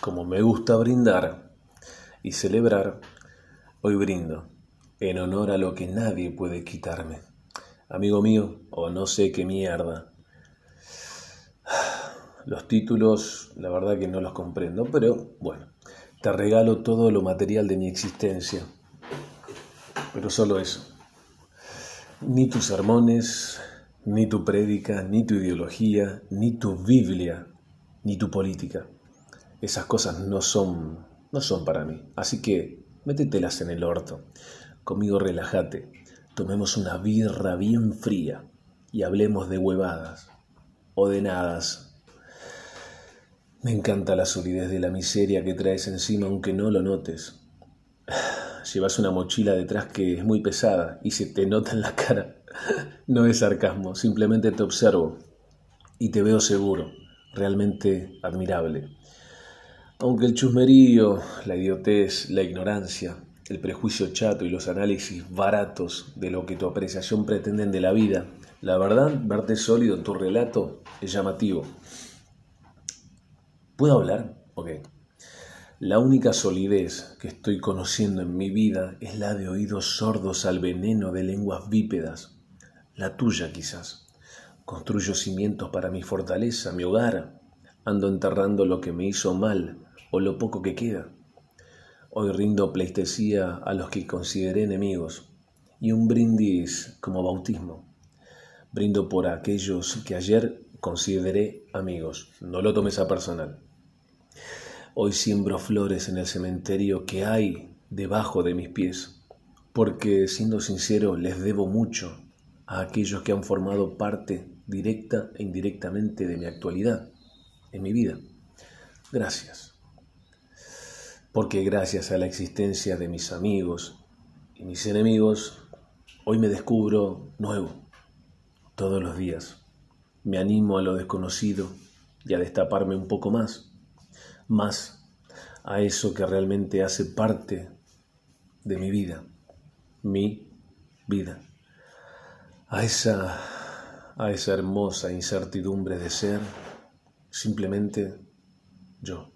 Como me gusta brindar y celebrar, hoy brindo en honor a lo que nadie puede quitarme. Amigo mío, o no sé qué mierda. Los títulos, la verdad que no los comprendo, pero bueno, te regalo todo lo material de mi existencia. Pero solo eso. Ni tus sermones, ni tu prédica, ni tu ideología, ni tu Biblia, ni tu política. Esas cosas no son, no son para mí. Así que métetelas en el orto. Conmigo relájate. Tomemos una birra bien fría y hablemos de huevadas o de nadas. Me encanta la solidez de la miseria que traes encima aunque no lo notes. Llevas una mochila detrás que es muy pesada y se te nota en la cara. No es sarcasmo, simplemente te observo y te veo seguro, realmente admirable. Aunque el chusmerío, la idiotez, la ignorancia, el prejuicio chato y los análisis baratos de lo que tu apreciación pretenden de la vida, la verdad, verte sólido en tu relato es llamativo. ¿Puedo hablar? Ok. La única solidez que estoy conociendo en mi vida es la de oídos sordos al veneno de lenguas bípedas, la tuya quizás. Construyo cimientos para mi fortaleza, mi hogar. Ando enterrando lo que me hizo mal o lo poco que queda. Hoy rindo pleistesía a los que consideré enemigos y un brindis como bautismo. Brindo por aquellos que ayer consideré amigos. No lo tomes a personal. Hoy siembro flores en el cementerio que hay debajo de mis pies, porque siendo sincero les debo mucho a aquellos que han formado parte directa e indirectamente de mi actualidad, en mi vida. Gracias. Porque gracias a la existencia de mis amigos y mis enemigos, hoy me descubro nuevo, todos los días. Me animo a lo desconocido y a destaparme un poco más más a eso que realmente hace parte de mi vida, mi vida, a esa, a esa hermosa incertidumbre de ser simplemente yo.